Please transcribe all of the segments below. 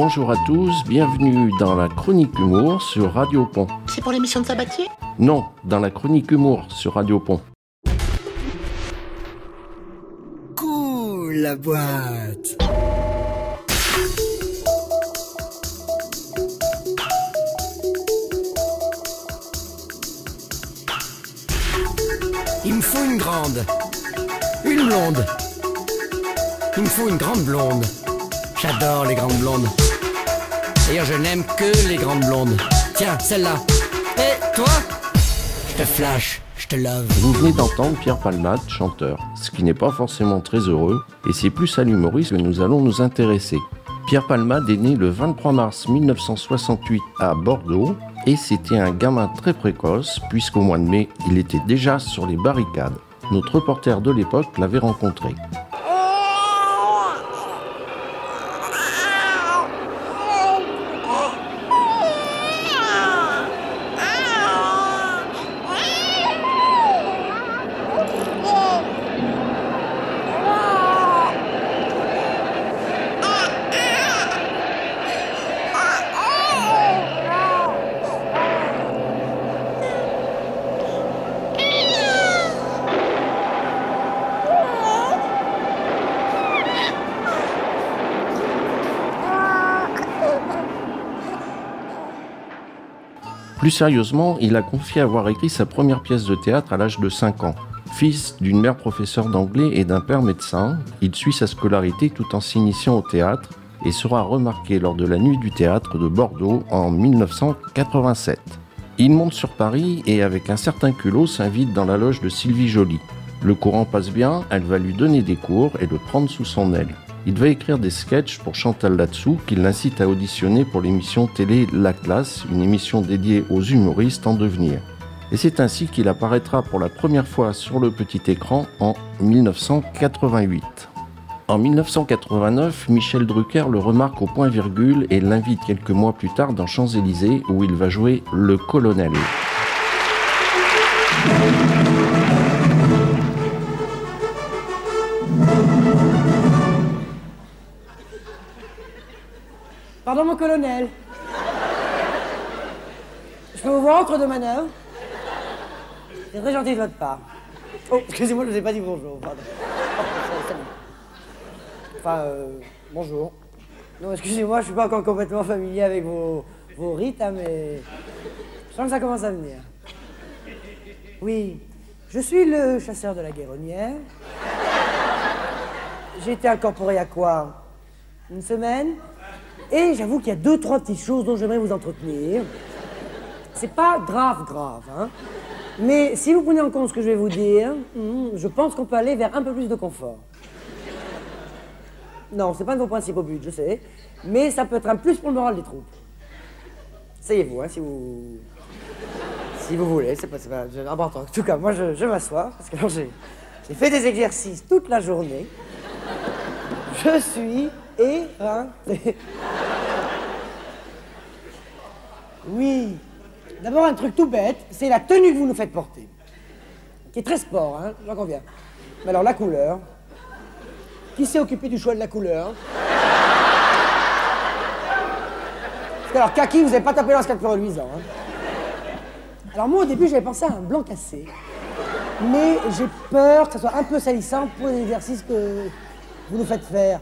Bonjour à tous, bienvenue dans la chronique humour sur Radio Pont. C'est pour l'émission de Sabatier? Non, dans la chronique humour sur Radio Pont. Cool la boîte Il me faut une grande. Une blonde. Il me faut une grande blonde. J'adore les grandes blondes. D'ailleurs, je n'aime que les grandes blondes. Tiens, celle-là. Et toi Je te flash, je te love. Vous venez d'entendre Pierre Palmade, chanteur, ce qui n'est pas forcément très heureux, et c'est plus à l'humorisme que nous allons nous intéresser. Pierre Palmade est né le 23 mars 1968 à Bordeaux, et c'était un gamin très précoce, puisqu'au mois de mai, il était déjà sur les barricades. Notre reporter de l'époque l'avait rencontré. Plus sérieusement, il a confié avoir écrit sa première pièce de théâtre à l'âge de 5 ans. Fils d'une mère professeure d'anglais et d'un père médecin, il suit sa scolarité tout en s'initiant au théâtre et sera remarqué lors de la nuit du théâtre de Bordeaux en 1987. Il monte sur Paris et avec un certain culot s'invite dans la loge de Sylvie Joly. Le courant passe bien, elle va lui donner des cours et le prendre sous son aile. Il va écrire des sketchs pour Chantal Latsou qui l'incite à auditionner pour l'émission télé La une émission dédiée aux humoristes en devenir. Et c'est ainsi qu'il apparaîtra pour la première fois sur le petit écran en 1988. En 1989, Michel Drucker le remarque au point-virgule et l'invite quelques mois plus tard dans Champs-Élysées où il va jouer le colonel. Colonel. Je peux vous voir entre deux manœuvres C'est très gentil de votre part. Oh, excusez-moi, je ne vous ai pas dit bonjour. Enfin, euh, bonjour. Non, excusez-moi, je suis pas encore complètement familier avec vos, vos rites, hein, mais je sens que ça commence à venir. Oui, je suis le chasseur de la guéronnière. J'ai été incorporé à quoi? Une semaine? Et j'avoue qu'il y a deux, trois petites choses dont j'aimerais vous entretenir. C'est pas grave, grave, hein. Mais si vous prenez en compte ce que je vais vous dire, hmm, je pense qu'on peut aller vers un peu plus de confort. Non, c'est pas de vos principaux buts, je sais. Mais ça peut être un plus pour le moral des troupes. Essayez-vous, hein, si vous. Si vous voulez, c'est pas, pas. En tout cas, moi, je, je m'assois, parce que j'ai fait des exercices toute la journée. Je suis éreinté. Oui. D'abord, un truc tout bête, c'est la tenue que vous nous faites porter. Qui est très sport, hein, j'en conviens. Mais alors, la couleur. Qui s'est occupé du choix de la couleur? Alors, kaki, vous n'avez pas tapé dans ce plus reluisant. Hein. Alors moi, au début, j'avais pensé à un blanc cassé. Mais j'ai peur que ça soit un peu salissant pour les exercices que vous nous faites faire.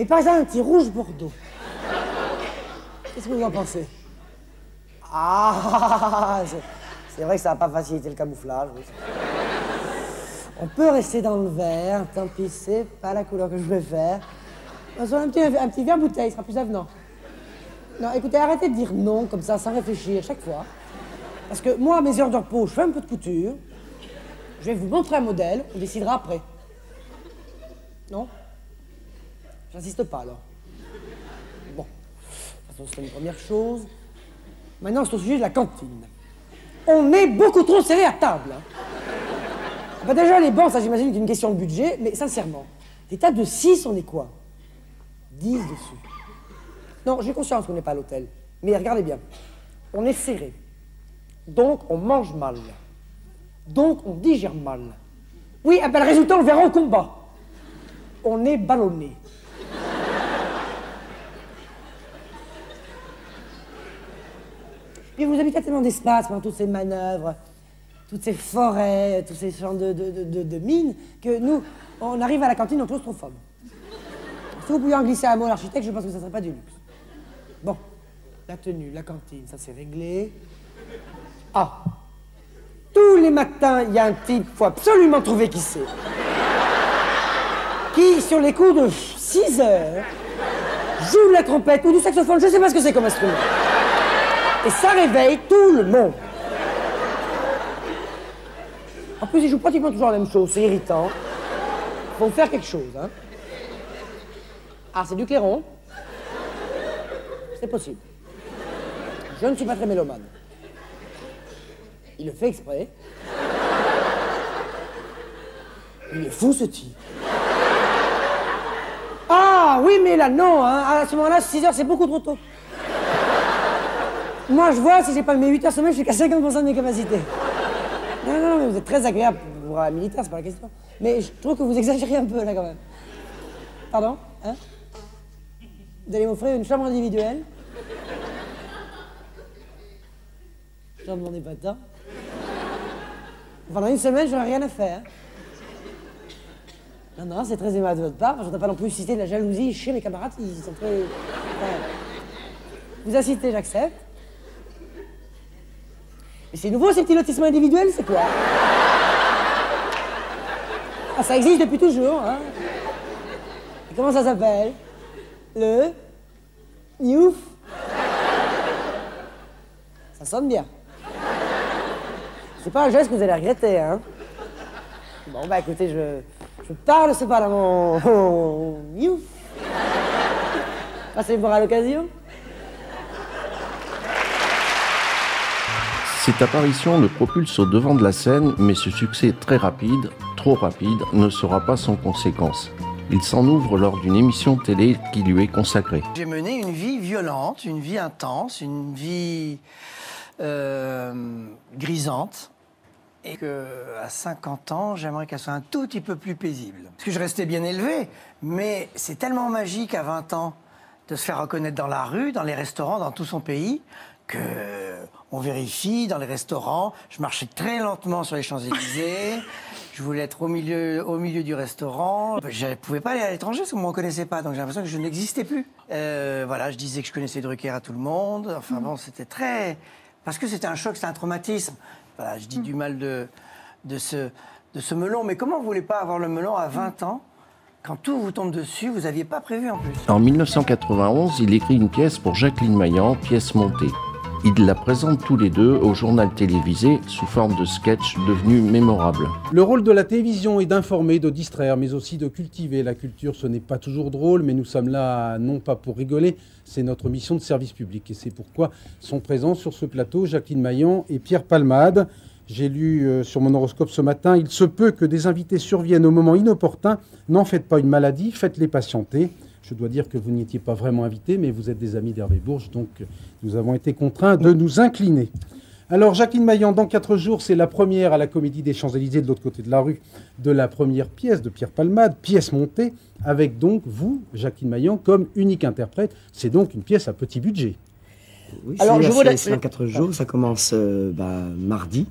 Mais par exemple, un petit rouge bordeaux. Qu'est-ce que vous en pensez? Ah c'est- vrai que ça va pas faciliter le camouflage. On peut rester dans le vert, tant pis, c'est pas la couleur que je veux faire. Un petit, un petit verre bouteille, ce sera plus avenant. Non, écoutez, arrêtez de dire non comme ça, sans réfléchir, chaque fois. Parce que moi, à mes heures de repos, je fais un peu de couture. Je vais vous montrer un modèle, on décidera après. Non? J'insiste pas alors. Bon. De toute façon, une première chose. Maintenant, c'est au sujet de la cantine. On est beaucoup trop serré à table. hein. Ah bah déjà, les bancs, ça j'imagine qu'il y a une question de budget, mais sincèrement, des tables de 6, on est quoi? 10 dessus. Non, j'ai conscience qu'on n'est pas à l'hôtel. Mais regardez bien, on est serré. Donc on mange mal. Donc on digère mal. Oui, ah ben, le résultat, on le verra au combat. On est ballonné. Vous habitez tellement d'espace pendant toutes ces manœuvres, toutes ces forêts, tous ces champs de, de, de- mines, que nous, on arrive à la cantine en claustrophobe. Si vous pouviez en glisser un mot à l'architecte, je pense que ça serait pas du luxe. Bon, la tenue, la cantine, ça c'est réglé. Ah, tous les matins, il y a un type, faut absolument trouver qui c'est. Qui, sur les coups de 6 heures, joue de la trompette ou du saxophone, je sais pas ce que c'est comme instrument. Et ça réveille tout le monde. En plus, il joue pratiquement toujours la même chose, c'est irritant. Faut faire quelque chose, hein. Ah, c'est du clairon C'est possible. Je ne suis pas très mélomane. Il le fait exprès. Il est fou, ce type. Ah, oui, mais là, non, hein. À ce moment-là, 6 heures, c'est beaucoup trop tôt. Moi, je vois, si j'ai pas mes 8 heures semaine, je suis qu'à 50% de mes capacités. Non, non, mais vous êtes très agréable pour un militaire, c'est pas la question. Mais je trouve que vous exagérez un peu, là, quand même. Pardon Hein? Vous allez m'offrir une chambre individuelle? J'en demandais pas tant. Pendant une semaine, j'aurais rien à faire. Non, non, c'est très aimable de votre part. Je ne voudrais pas non plus citer de la jalousie chez mes camarades. Ils sont très. Vous incitez, j'accepte. C'est nouveau, ces petits lotissements individuels, c'est quoi Ah, ça existe depuis toujours, hein comment ça s'appelle? Le Newf Ça sonne bien. C'est pas un geste que vous allez regretter, hein Bon, bah écoutez, je, parle ce par à mon, mon Newf. Passez le voir à l'occasion. Cette apparition le propulse au devant de la scène, mais ce succès très rapide, trop rapide, ne sera pas sans conséquences. Il s'en ouvre lors d'une émission télé qui lui est consacrée. J'ai mené une vie violente, une vie intense, une vie euh, grisante. Et que à 50 ans, j'aimerais qu'elle soit un tout petit peu plus paisible. Parce que je restais bien élevé, mais c'est tellement magique à 20 ans de se faire reconnaître dans la rue, dans les restaurants, dans tout son pays, que on vérifie dans les restaurants. Je marchais très lentement sur les Champs-Élysées. Je voulais être au milieu, au milieu du restaurant. Je ne pouvais pas aller à l'étranger parce qu'on ne me reconnaissait pas. Donc j'ai l'impression que je n'existais plus. Euh, voilà, je disais que je connaissais Drucker à tout le monde. Enfin bon, c'était très... Parce que c'était un choc, c'était un traumatisme. Voilà, je dis du mal de, de, ce, de ce melon. Mais comment vous voulez pas avoir le melon à 20 ans quand tout vous tombe dessus, vous n'aviez pas prévu en plus? En 1991, il écrit une pièce pour Jacqueline Maillan, pièce montée. Ils la présentent tous les deux au journal télévisé sous forme de sketch devenu mémorable. Le rôle de la télévision est d'informer, de distraire, mais aussi de cultiver. La culture, ce n'est pas toujours drôle, mais nous sommes là non pas pour rigoler, c'est notre mission de service public. Et c'est pourquoi sont présents sur ce plateau Jacqueline Maillan et Pierre Palmade. J'ai lu euh, sur mon horoscope ce matin, il se peut que des invités surviennent au moment inopportun. N'en faites pas une maladie, faites-les patienter. Je dois dire que vous n'y étiez pas vraiment invité, mais vous êtes des amis d'Hervé Bourges, donc euh, nous avons été contraints de nous incliner. Alors, Jacqueline Maillan, dans quatre jours, c'est la première à la Comédie des Champs-Élysées de l'autre côté de la rue de la première pièce de Pierre Palmade, pièce montée, avec donc vous, Jacqueline Maillan, comme unique interprète. C'est donc une pièce à petit budget. Oui, Alors, c'est- je c'est dans quatre jours, ça commence euh, bah, mardi.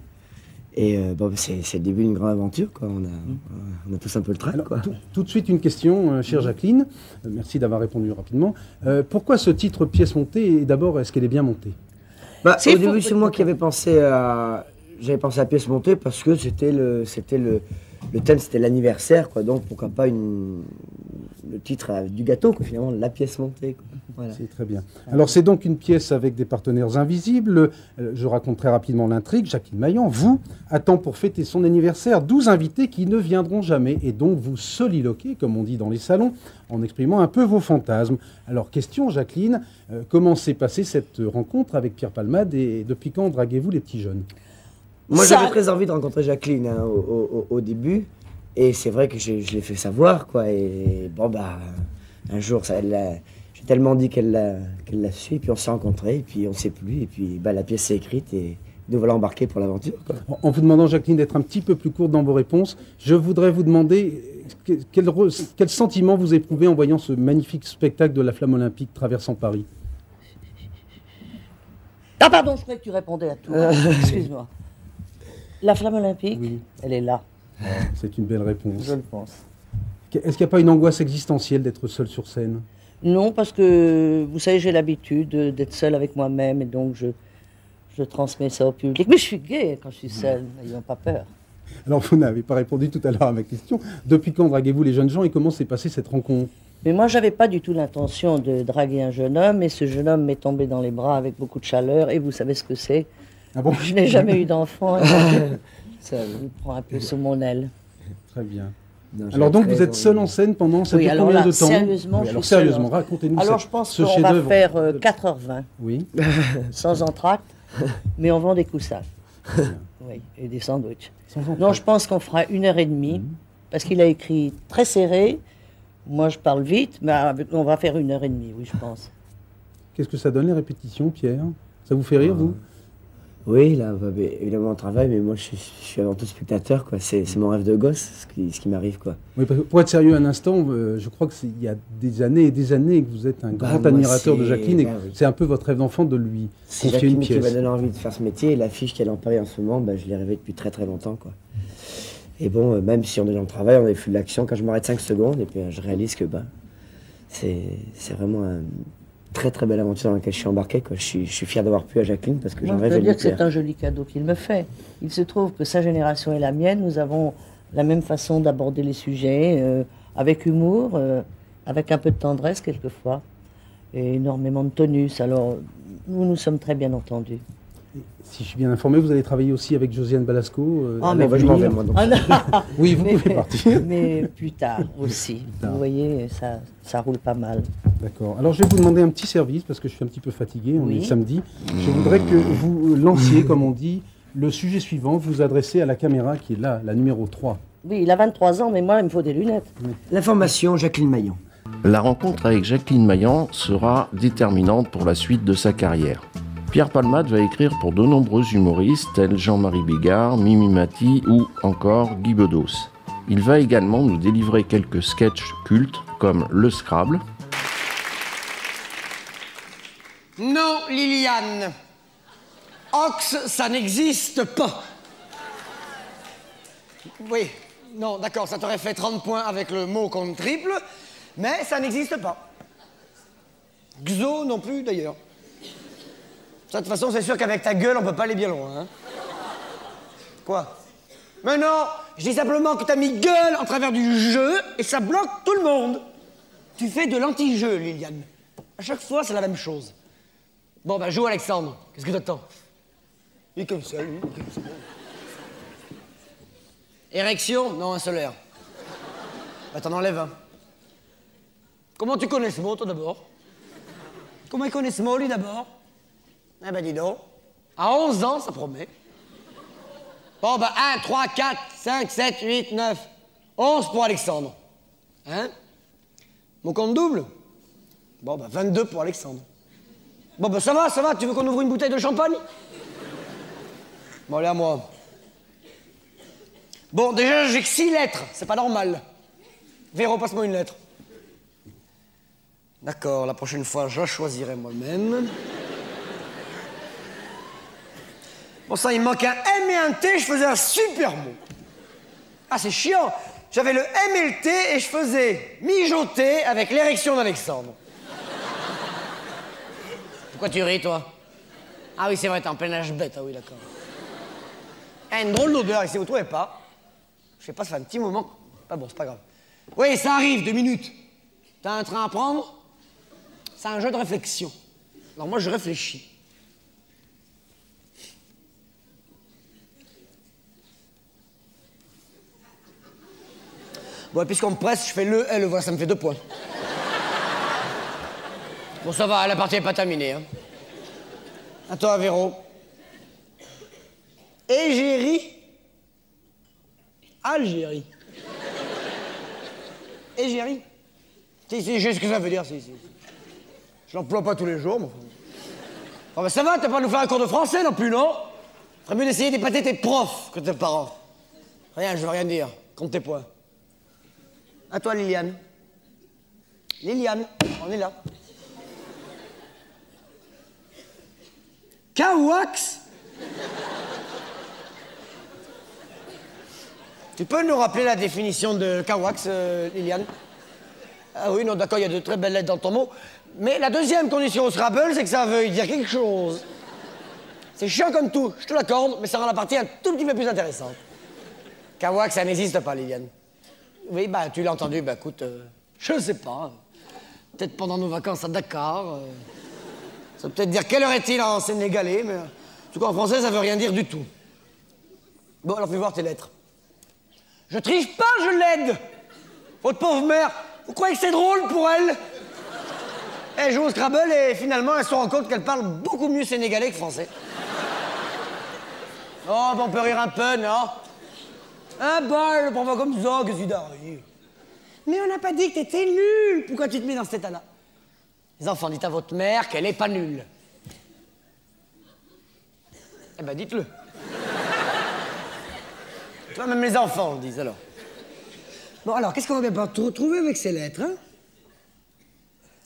Et euh, bon, c'est c'est le début d'une grande aventure, quoi. On a, on a tous un peu le quoi. tout, tout de suite, une question, euh, chère Jacqueline. Euh, merci d'avoir répondu rapidement. Euh, pourquoi ce titre pièce montée Et d'abord, est-ce qu'elle est bien montée? Bah, C'est au début, c'est moi qui avais pensé à. J'avais pensé à pièce montée parce que c'était le, c'était le, le thème, c'était l'anniversaire. Donc pourquoi pas le titre du gâteau, quoi, finalement, la pièce montée. C'est très bien. Alors, c'est donc une pièce avec des partenaires invisibles. Euh, Je raconte très rapidement l'intrigue. Jacqueline Maillan, vous, attend pour fêter son anniversaire 12 invités qui ne viendront jamais. Et donc, vous soliloquez, comme on dit dans les salons, en exprimant un peu vos fantasmes. Alors, question, Jacqueline, euh, comment s'est passée cette rencontre avec Pierre Palmade et depuis quand draguez-vous les petits jeunes? Moi, j'avais très envie de rencontrer Jacqueline hein, au, au- au début. Et c'est vrai que je l'ai fait savoir, quoi. Et bon, bah, un jour, ça, elle l'a- j'ai tellement dit qu'elle l'a qu'elle l'a su. Et puis on s'est rencontrés, et puis on ne sait plus. Et puis bah, la pièce est écrite, et nous voilà embarqués pour l'aventure. En- vous demandant, Jacqueline, d'être un petit peu plus courte dans vos réponses, je voudrais vous demander que- quel, re- quel sentiment vous éprouvez en voyant ce magnifique spectacle de la flamme olympique traversant Paris? Ah pardon, je croyais que tu répondais à tout. Excuse-moi. La flamme olympique, Oui. elle est là, C'est une belle réponse. je le pense. Est-ce qu'il n'y a pas une angoisse existentielle d'être seul sur scène? Non, parce que vous savez, j'ai l'habitude de- d'être seule avec moi-même et donc je, je transmets ça au public. Mais je suis gay quand je suis seule, n'ayons pas peur. Alors, vous n'avez pas répondu tout à l'heure à ma question. Depuis quand draguez-vous les jeunes gens et comment s'est passée cette rencontre? Mais moi, j'avais pas du tout l'intention de draguer un jeune homme et ce jeune homme m'est tombé dans les bras avec beaucoup de chaleur et vous savez ce que c'est? Ah bon Je n'ai jamais eu d'enfant ça me prend un peu sous mon aile. Très bien. Non, Alors donc vous êtes seul en scène pendant ça Oui, dure alors combien là, de temps sérieusement, Oui, Alors sérieusement, en- racontez-nous Alors cette- je pense ce qu'on va faire euh, 4h20 Oui. sans entracte, mais on vend des coussins. Oui, et des sandwichs. Sans entracte. Non, je pense qu'on fera une heure et demie, parce qu'il a écrit très serré. Moi, je parle vite, mais on va faire une heure et demie, oui, je pense. Qu'est-ce que ça donne les répétitions, Pierre? Ça vous fait rire, vous? Oui, là, bah, mais évidemment, on travaille, mais moi, je suis, je suis avant tout spectateur, quoi. C'est mon rêve de gosse, ce qui, ce qui m'arrive, quoi. Oui, parce que pour être sérieux un instant, euh, je crois que c'est il y a des années et des années que vous êtes un grand moi, admirateur de Jacqueline et que bah oui. c'est un peu votre rêve d'enfant de lui C'est confier une Jacqueline qui pièce. m'a donné envie de faire ce métier, et l'affiche qu'elle en Paris en ce moment, bah, je l'ai rêvé depuis très très longtemps, quoi. Et bon, euh, même si on est dans le travail, on est flux de l'action, quand je m'arrête 5 secondes, et puis euh, je réalise que, bah, c'est vraiment une très très belle aventure dans laquelle je suis embarqué, quoi. Je suis, je suis fier d'avoir pu à Jacqueline, parce que j'en je dois de dire que c'est un joli cadeau qu'il me fait. Il se trouve que sa génération et la mienne, nous avons la même façon d'aborder les sujets, euh, avec humour, euh, avec un peu de tendresse quelquefois, et énormément de tonus. Alors, nous nous sommes très bien entendus. Si je suis bien informé, vous allez travailler aussi avec Josiane Balasco. euh, Ah, mais bah, je m'en vais, l'avenir. moi, donc. Ah. Oui, vous mais, pouvez partir. mais plus tard aussi. tard. Vous voyez, ça, ça roule pas mal. D'accord. Alors je vais vous demander un petit service parce que je suis un petit peu fatigué, on Oui. est samedi. Je voudrais que vous lanciez, comme on dit, le sujet suivant, vous vous adressez à la caméra qui est là, la numéro 3. Oui, il a 23 ans, mais moi, il me faut des lunettes. L'information, Jacqueline Maillon. La rencontre avec Jacqueline Maillan sera déterminante pour la suite de sa carrière. Pierre Palmade va écrire pour de nombreux humoristes tels Jean-Marie Bigard, Mimi Mati ou encore Guy Bedos. Il va également nous délivrer quelques sketchs cultes comme Le Scrabble, Non, Liliane. Ox, ça n'existe pas. Oui, non, d'accord, ça t'aurait fait 30 points avec le mot contre triple, mais ça n'existe pas. Xo non plus, d'ailleurs. De toute façon, c'est sûr qu'avec ta gueule, on peut pas aller bien loin. hein. Quoi? Mais non, je dis simplement que t'as mis gueule en travers du jeu et ça bloque tout le monde. Tu fais de l'anti-jeu, Liliane. À chaque fois, c'est la même chose. Bon, bah, joue Alexandre. Qu'est-ce que t'attends? Il comme ça, lui. Érection? Non, un solaire. Bah, t'en enlèves un. Comment tu connais ce mot, toi, d'abord? Comment il connaît ce mot, lui, d'abord? Eh ben, dis donc. À 11 ans, ça promet. Bon, bah, 1, 3, 4, 5, 7, 8, 9. 11 pour Alexandre. Hein? Mon compte double? Bon, bah, 22 pour Alexandre. Bon, ben ça va, ça va, tu veux qu'on ouvre une bouteille de champagne? Bon, allez à moi. Bon, déjà, j'ai que six lettres, c'est pas normal. Véro, passe-moi une lettre. D'accord, la prochaine fois, je choisirai moi-même. Bon, ça, il me manque un M et un T, je faisais un super mot. Ah, c'est chiant. J'avais le M et le T et je faisais mijoter avec l'érection d'Alexandre. Pourquoi tu ris, toi? Ah oui, c'est vrai, t'es en plein âge bête. Ah oui, d'accord. Ah, une drôle d'odeur ici, vous trouvez pas Je sais pas, ça fait un petit moment. Ah bon, c'est pas grave. Oui, ça arrive, deux minutes. T'as un train à prendre C'est un jeu de réflexion. Alors moi, je réfléchis. Bon, puisqu'on me presse, je fais le et le voilà, ça me fait deux points. Bon, ça va, la partie n'est pas terminée. Hein. Toi, Véro. Égérie. Algérie. Égérie. Si, si, je sais ce que ça veut dire, si, si. Je l'emploie pas tous les jours, mais enfin. Ben, ça va, t'as pas à nous faire un cours de français non plus, non? Ferait mieux d'essayer d'épater tes profs que tes parents. Rien, je veux rien dire. Compte tes points. À toi, Liliane. Liliane, on est là. Kawax Tu peux nous rappeler la définition de Kawax, euh, Liliane? Ah oui, non, d'accord, il y a de très belles lettres dans ton mot. Mais la deuxième condition au Scrabble, c'est que ça veuille dire quelque chose. C'est chiant comme tout, je te l'accorde, mais ça rend la partie un tout petit peu plus intéressante. Kawax, ça n'existe pas, Liliane. Oui, bah, tu l'as entendu, bah, écoute, euh, je sais pas. Peut-être pendant nos vacances à Dakar. euh, ça veut peut-être dire quelle heure est-il en sénégalais, mais en tout cas en français, ça veut rien dire du tout. Bon, alors fais voir tes lettres. Je triche pas, je l'aide. Votre pauvre mère, vous croyez que c'est drôle pour elle? Elle joue au Scrabble et finalement, elle se rend compte qu'elle parle beaucoup mieux sénégalais que français. Oh, bah, on peut rire un peu, non? Un on va comme ça, arrive Mais on n'a pas dit que t'étais nul. Pourquoi tu te mets dans cet état-là? Les enfants, dites à votre mère qu'elle est pas nulle. Eh ben, dites-le. Toi, même les enfants le disent alors. Bon, alors, qu'est-ce qu'on va bien pas te retrouver avec ces lettres, hein?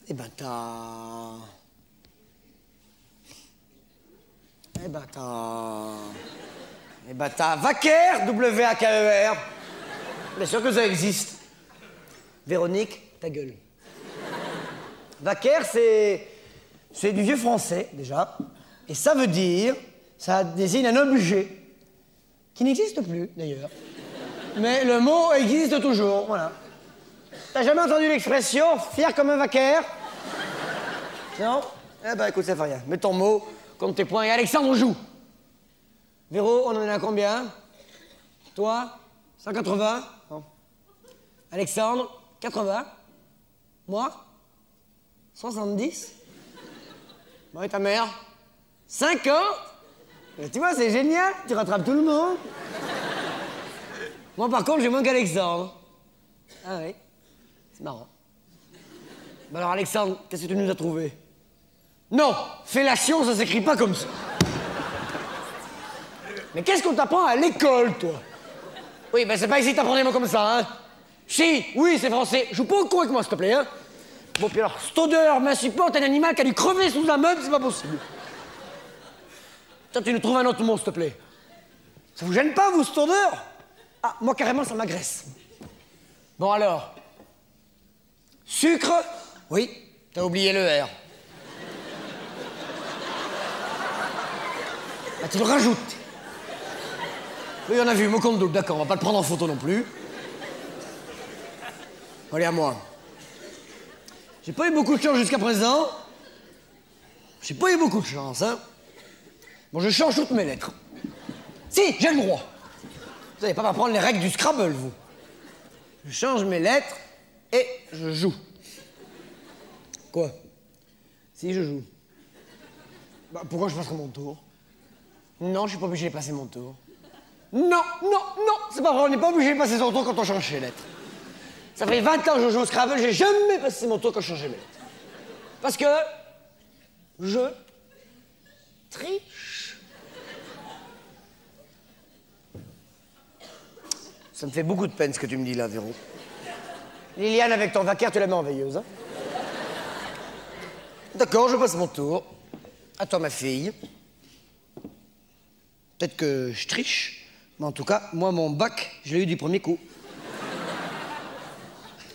Eh ben, t'as. Eh ben, t'as. Eh ben, t'as Vaquer, W-A-K-E-R. Bien sûr que ça existe. Véronique, ta gueule. Vaquer, c'est. Du vieux français, déjà. Et ça veut dire. Ça désigne un objet. Qui n'existe plus, d'ailleurs. Mais le mot existe toujours, voilà. T'as jamais entendu l'expression fier comme un vaquer Non? Eh ben écoute, ça fait rien. Mets ton mot, compte tes points et Alexandre joue. Véro, on en est à combien? Toi 180 Bon. Alexandre 80 Moi? 70 Moi et ta mère? 50 Mais Tu vois, c'est génial, tu rattrapes tout le monde. Moi, par contre, j'ai moins qu'Alexandre. Ah oui C'est marrant. Bah alors, Alexandre, qu'est-ce que tu nous as trouvé? Non Fellation, ça s'écrit pas comme ça. Mais qu'est-ce qu'on t'apprend à l'école, toi? Oui, ben c'est pas ici que t'apprends des mots comme ça, hein Si, oui, c'est français. Joue pas au con avec moi, s'il te plaît, hein Bon, puis alors, cette odeur m'insupporte, un animal qui a dû crever sous un meuble, c'est pas possible. Tiens, tu nous trouves un autre mot, s'il te plaît. Ça vous gêne pas, vous, cette Ah, moi, carrément, ça m'agresse. Bon, alors. Sucre? Oui, t'as oublié le R. Bah, tu le rajoutes. Oui, on a vu, double, d'accord, on va pas le prendre en photo non plus. Allez, à moi. J'ai pas eu beaucoup de chance jusqu'à présent. J'ai pas eu beaucoup de chance, hein. Bon, je change toutes mes lettres. Si, j'ai le droit. Vous n'allez pas m'apprendre les règles du Scrabble, vous. Je change mes lettres et je joue. Quoi? Si, je joue. Bah, pourquoi je passerai mon tour? Non, je suis pas obligé de passer mon tour. Non, non, non, c'est pas vrai, on n'est pas obligé de passer son tour quand on change ses lettres. Ça fait 20 ans que je joue au Scrabble, j'ai jamais passé mon tour quand je changeais mes lettres. Parce que je triche. Ça me fait beaucoup de peine ce que tu me dis là, Véro. Liliane, avec ton vacaire, tu la mets en veilleuse. Hein D'accord, je passe mon tour. À toi, ma fille. Peut-être que je triche, mais en tout cas, moi, mon bac, je l'ai eu du premier coup.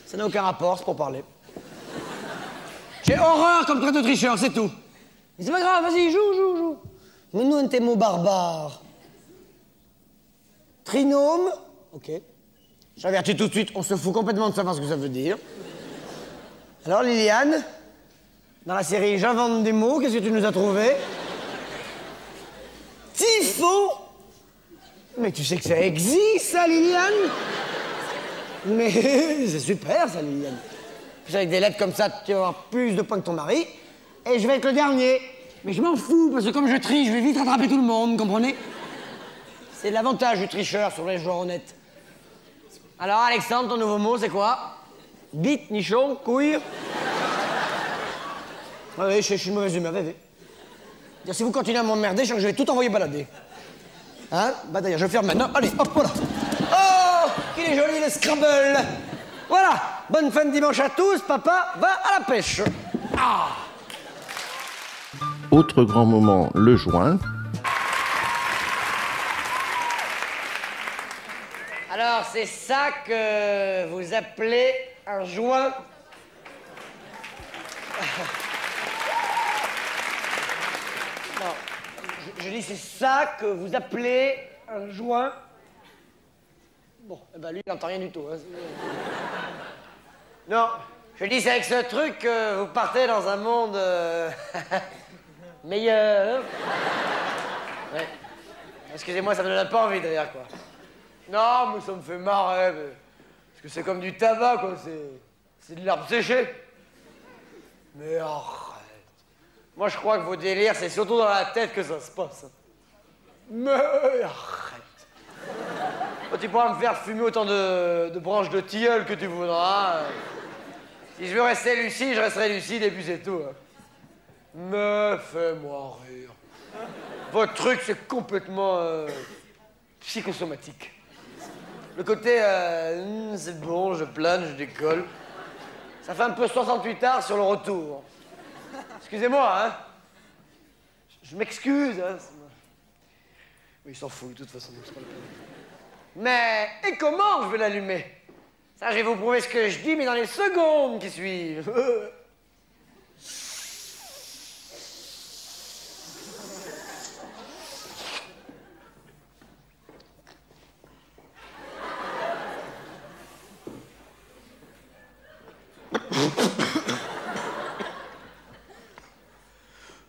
Ça n'a aucun rapport, c'est pour parler. J'ai horreur comme traite de tricheur, c'est tout. Mais c'est pas grave, vas-y, joue, joue, joue. Mais nous, un tes mots barbares. Trinôme, ok. J'avertis tout de suite, on se fout complètement de savoir ce que ça veut dire. Alors, Liliane, dans la série J'invente des mots, qu'est-ce que tu nous as trouvé? Tifo Mais tu sais que ça existe, ça, Liliane? Mais c'est super, ça, Liliane. Avec des lettres comme ça, tu vas avoir plus de points que ton mari. Et je vais être le dernier. Mais je m'en fous, parce que comme je triche, je vais vite rattraper tout le monde, comprenez? C'est l'avantage du tricheur sur les joueurs honnêtes. Alors, Alexandre, ton nouveau mot, c'est quoi? Bite, nichon, couille oui, je, suis mauvaise humeur, bébé. Si vous continuez à m'emmerder, je je vais tout envoyer balader. Hein Bah d'ailleurs, je ferme maintenant. Allez, hop, voilà. Oh Qu'il est joli, le Scrabble Voilà Bonne fin de dimanche à tous, papa va à la pêche. Ah Autre grand moment, le joint. Alors, c'est ça que vous appelez un joint? Je, dis c'est ça que vous appelez un joint Bon, eh ben lui, il n'entend rien du tout. hein. Non, je dis c'est avec ce truc que vous partez dans un monde euh, meilleur. Ouais. Excusez-moi, ça me donne pas envie d'ailleurs, quoi. Non, mais ça me fait marrer, mais- Parce que c'est comme du tabac, quoi. C'est, c'est de l'herbe séchée. Mais arrête. Moi, je crois que vos délires, c'est surtout dans la tête que ça se passe. Mais arrête. Tu pourras me faire fumer autant de, de branches de tilleul que tu voudras. Si je veux rester lucide, je resterai lucide et puis c'est tout. hein. Mais fais-moi rire. Votre truc, c'est complètement euh, psychosomatique. Le côté, euh, Hum, c'est bon, je plane, je décolle. Ça fait un peu 68 heures sur le retour. Excusez-moi, hein. Je m'excuse, hein. Oui, il s'en fout, de toute façon. Mais, et comment je vais l'allumer? Ça, je vais vous prouver ce que je dis, mais dans les secondes qui suivent.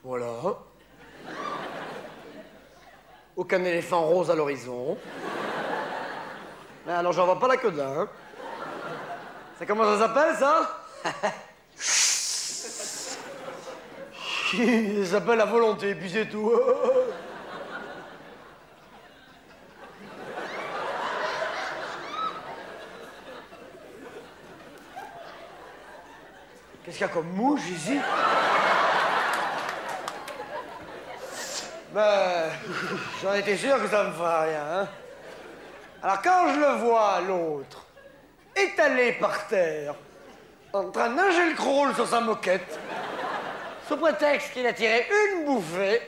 Voilà. Aucun éléphant rose à l'horizon. Mais alors, j'en vois pas la queue de là, hein. C'est comment ça s'appelle, ça? Ça s'appelle la volonté, puis c'est tout. Qu'est-ce qu'il y a comme mouche ici? Ben, j'en étais sûr que ça me ferait rien, hein. Alors quand je le vois, l'autre, étalé par terre, en train de nager le crawl sur sa moquette, sous prétexte qu'il a tiré une bouffée,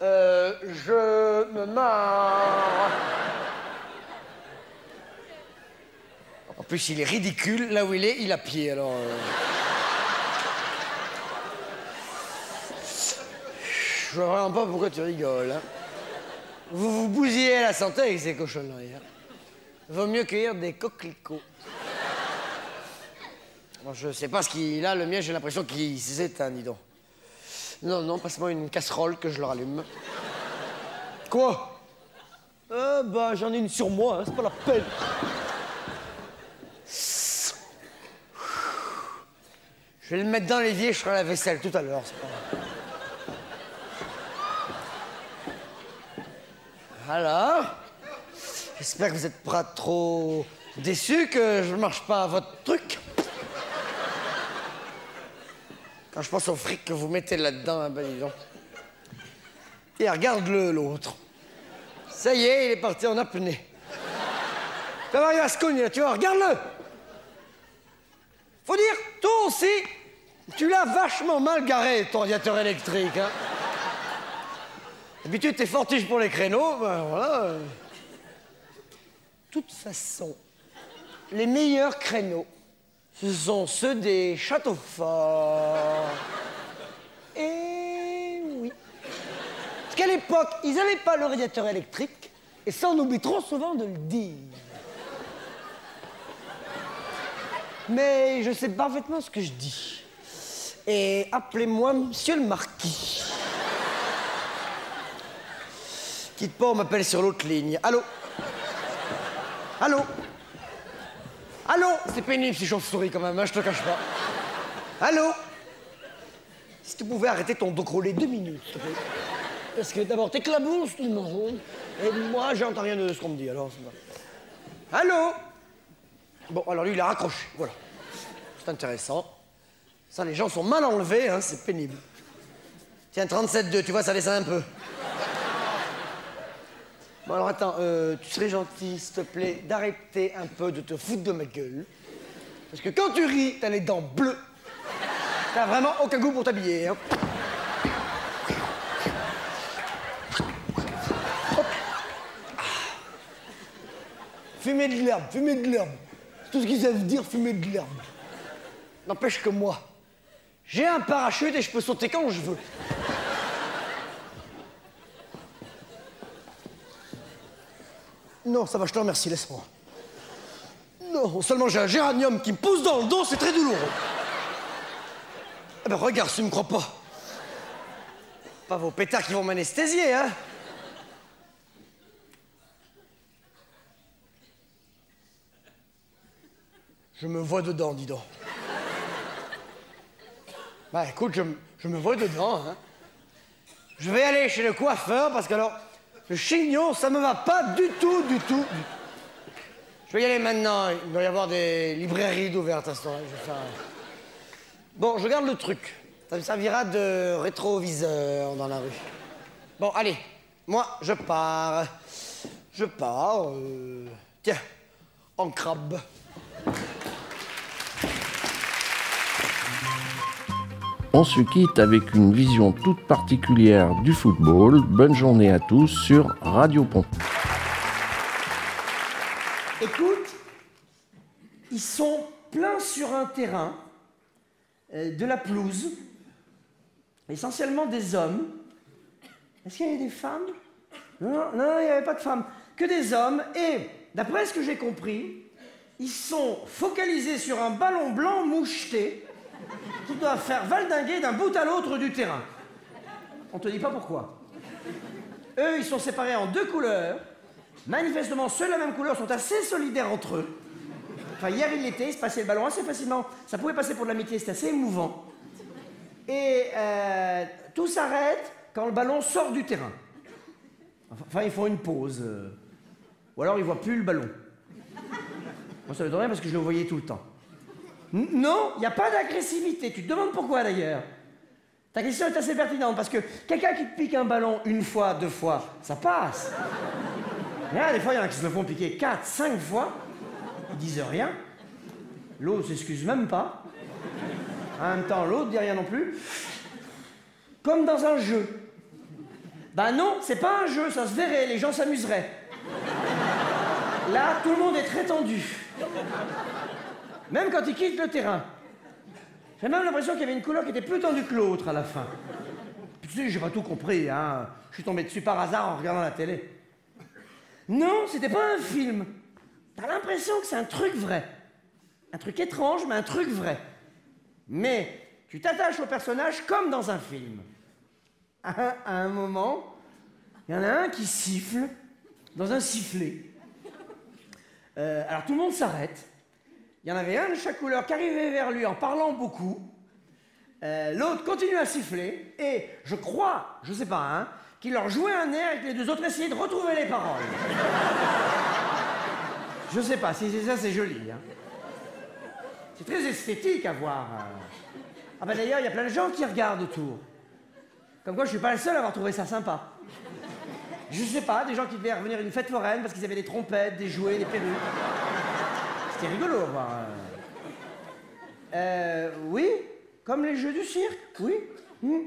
euh, je me marre. En plus, il est ridicule. Là où il est, il a pied, alors... euh. Je vois vraiment pas pourquoi tu rigoles. hein. Vous vous bousillez la santé avec ces cochonneries. hein. Vaut mieux cueillir des coquelicots. Bon, je sais pas ce qu'il a, le mien, j'ai l'impression qu'il s'éteint, dis donc. Non, non, passe-moi une casserole que je le rallume. Quoi? Euh, bah, j'en ai une sur moi, hein, c'est pas la peine. Je vais le mettre dans l'évier, je ferai la vaisselle tout à l'heure, c'est pas grave. Alors J'espère que vous n'êtes pas trop déçus que je ne marche pas à votre truc. Quand je pense au fric que vous mettez là-dedans, hein, ben dis donc. Et regarde-le, l'autre. Ça y est, il est parti en apnée. Se cogner, là, tu vois, regarde-le Faut dire, toi aussi, tu l'as vachement mal garé, ton radiateur électrique, hein. D'habitude, t'es fortiche pour les créneaux, ben voilà. De toute façon, les meilleurs créneaux, ce sont ceux des châteaux forts. Et oui. Parce qu'à l'époque, ils n'avaient pas le radiateur électrique, et ça, on oublie trop souvent de le dire. Mais je sais parfaitement ce que je dis. Et appelez-moi Monsieur le Marquis. Quitte pas, on m'appelle sur l'autre ligne. Allô? Allô? Allô? C'est pénible ces chauves-souris quand même, hein, je te cache pas. Allô? Si tu pouvais arrêter ton dos crawlé deux minutes. Parce que d'abord, t'éclabousses tout le monde. Et moi, j'entends rien de ce qu'on me dit, alors. Allô? Bon, alors lui, il a raccroché, voilà. C'est intéressant. Ça, les gens sont mal enlevés, hein, c'est pénible. Tiens, 37-2, tu vois, ça descend un peu. Bon, alors attends, euh, tu serais gentil, s'il te plaît, d'arrêter un peu de te foutre de ma gueule. Parce que quand tu ris, t'as les dents bleues. T'as vraiment aucun goût pour t'habiller, hein. Fumer de l'herbe, fumer de l'herbe. Tout ce qu'ils savent dire, fumer de l'herbe. N'empêche que moi, j'ai un parachute et je peux sauter quand je veux. Non, ça va, je te remercie, laisse-moi. Non, seulement j'ai un géranium qui me pousse dans le dos, c'est très douloureux. Eh ben regarde, tu me crois pas. Pas vos pétards qui vont m'anesthésier, hein Je me vois dedans, dis donc. Bah écoute, je, je me vois dedans, hein. Je vais aller chez le coiffeur parce que alors, le chignon, ça me va pas du tout, du tout. Je vais y aller maintenant. Il doit y avoir des librairies d'ouvertes Bon, je regarde le truc. Ça me servira de rétroviseur dans la rue. Bon, allez. Moi, je pars. Je pars. euh, Tiens, en crabe. On se quitte avec une vision toute particulière du football. Bonne journée à tous sur Radio Pont. Écoute, ils sont pleins sur un terrain, euh, de la pelouse, essentiellement des hommes. Est-ce qu'il y avait des femmes? Non, non, il n'y avait pas de femmes, que des hommes. Et, d'après ce que j'ai compris, ils sont focalisés sur un ballon blanc moucheté qui doit faire valdinguer d'un bout à l'autre du terrain. On te dit pas pourquoi. Eux, ils sont séparés en deux couleurs. Manifestement, ceux de la même couleur sont assez solidaires entre eux. Enfin, hier, il l'était, il se passait le ballon assez facilement. Ça pouvait passer pour de l'amitié, c'était assez émouvant. Et euh, tout s'arrête quand le ballon sort du terrain. Enfin, ils font une pause. euh, Ou alors, ils voient plus le ballon. Moi, ça me donne rien parce que je le voyais tout le temps. Non, il n'y a pas d'agressivité. Tu te demandes pourquoi d'ailleurs? Ta question est assez pertinente parce que quelqu'un qui te pique un ballon une fois, deux fois, ça passe. Des fois, il y en a qui se le font piquer quatre, cinq fois. Ils disent rien. L'autre s'excuse même pas. En même temps, l'autre dit rien non plus. Comme dans un jeu. Ben non, c'est pas un jeu, ça se verrait, les gens s'amuseraient. Là, tout le monde est très tendu. Même quand ils quittent le terrain. J'ai même l'impression qu'il y avait une couleur qui était plus tendue que l'autre à la fin. Puis, tu sais, j'ai pas tout compris, hein. Je suis tombé dessus par hasard en regardant la télé. Non, c'était pas un film. T'as l'impression que c'est un truc vrai. Un truc étrange, mais un truc vrai. Mais tu t'attaches au personnage comme dans un film. À, à un moment, il y en a un qui siffle dans un sifflet. Euh, alors tout le monde s'arrête. Il y en avait un de chaque couleur qui arrivait vers lui en parlant beaucoup. Euh, L'autre continue à siffler. Et je crois, je sais pas, hein, qu'il leur jouait un air et que les deux autres essayaient de retrouver les paroles. je sais pas, si c'est ça, c'est joli. hein. C'est très esthétique à voir. euh. Ah ben d'ailleurs, il y a plein de gens qui regardent autour. Comme quoi, je suis pas le seul à avoir trouvé ça sympa. Je sais pas, des gens qui devaient revenir à une fête foraine parce qu'ils avaient des trompettes, des jouets, des perruques. C'était rigolo voir. euh. Euh, oui, comme les jeux du cirque, oui. Hmm.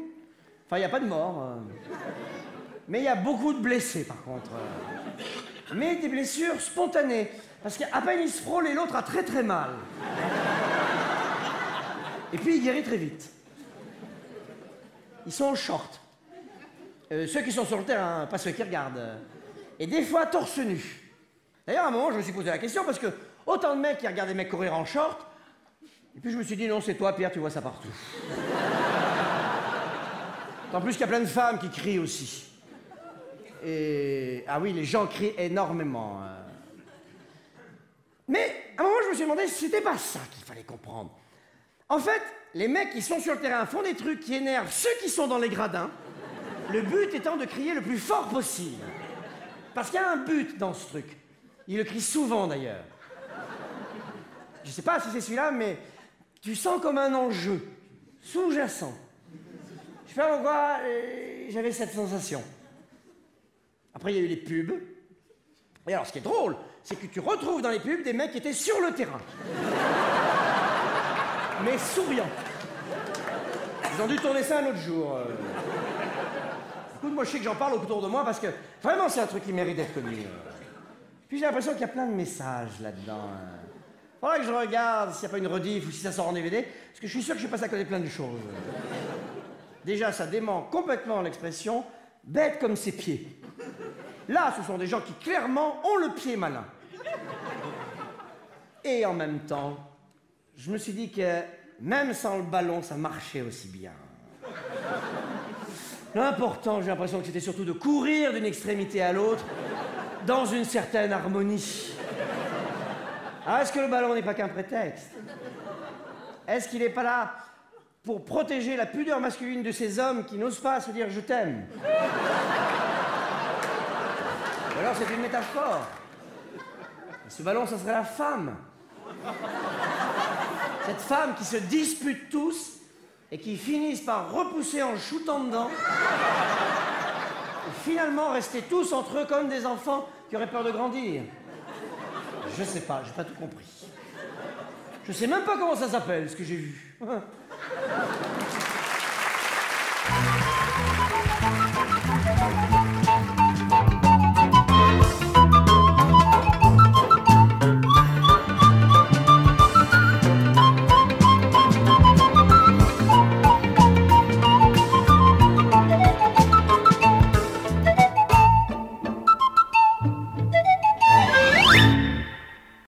Enfin, il n'y a pas de mort. euh. Mais il y a beaucoup de blessés, par contre. euh. Mais des blessures spontanées. Parce qu'à peine il se frôle et l'autre a très très mal. Et puis il guérit très vite. Ils sont en short. Euh, ceux qui sont sur le terrain, pas ceux qui regardent. Et des fois torse nu. D'ailleurs, à un moment, je me suis posé la question parce que autant de mecs qui regardent des mecs courir en short. Et puis je me suis dit, non, c'est toi, Pierre, tu vois ça partout. En plus qu'il y a plein de femmes qui crient aussi. Et. Ah oui, les gens crient énormément. hein. Mais à un moment, je me suis demandé si c'était pas ça qu'il fallait comprendre. En fait, les mecs qui sont sur le terrain font des trucs qui énervent ceux qui sont dans les gradins. Le but étant de crier le plus fort possible. Parce qu'il y a un but dans ce truc. Il le crie souvent d'ailleurs. Je sais pas si c'est celui-là, mais tu sens comme un enjeu sous-jacent. Je sais pas pourquoi euh, j'avais cette sensation. Après, il y a eu les pubs. Et alors, ce qui est drôle, c'est que tu retrouves dans les pubs des mecs qui étaient sur le terrain. Mais souriants. Ils ont dû tourner ça un autre jour. euh. Écoute, moi, je sais que j'en parle autour de moi parce que vraiment, c'est un truc qui mérite d'être connu. euh. Puis j'ai l'impression qu'il y a plein de messages là-dedans. hein. Faudra que je regarde s'il n'y a pas une rediff ou si ça sort en DVD, parce que je suis sûr que je suis passé à côté plein de choses. Déjà, ça dément complètement l'expression bête comme ses pieds. Là, ce sont des gens qui clairement ont le pied malin. Et en même temps, je me suis dit que même sans le ballon, ça marchait aussi bien. L'important, j'ai l'impression que c'était surtout de courir d'une extrémité à l'autre dans une certaine harmonie. Ah, est-ce que le ballon n'est pas qu'un prétexte? Est-ce qu'il n'est pas là pour protéger la pudeur masculine de ces hommes qui n'osent pas se dire je t'aime Ou alors c'est une métaphore. Ce ballon, ça serait la femme. Cette femme qui se dispute tous et qui finissent par repousser en shootant dedans. Et finalement rester tous entre eux comme des enfants qui auraient peur de grandir. Je sais pas, j'ai pas tout compris. Je sais même pas comment ça s'appelle, ce que j'ai vu.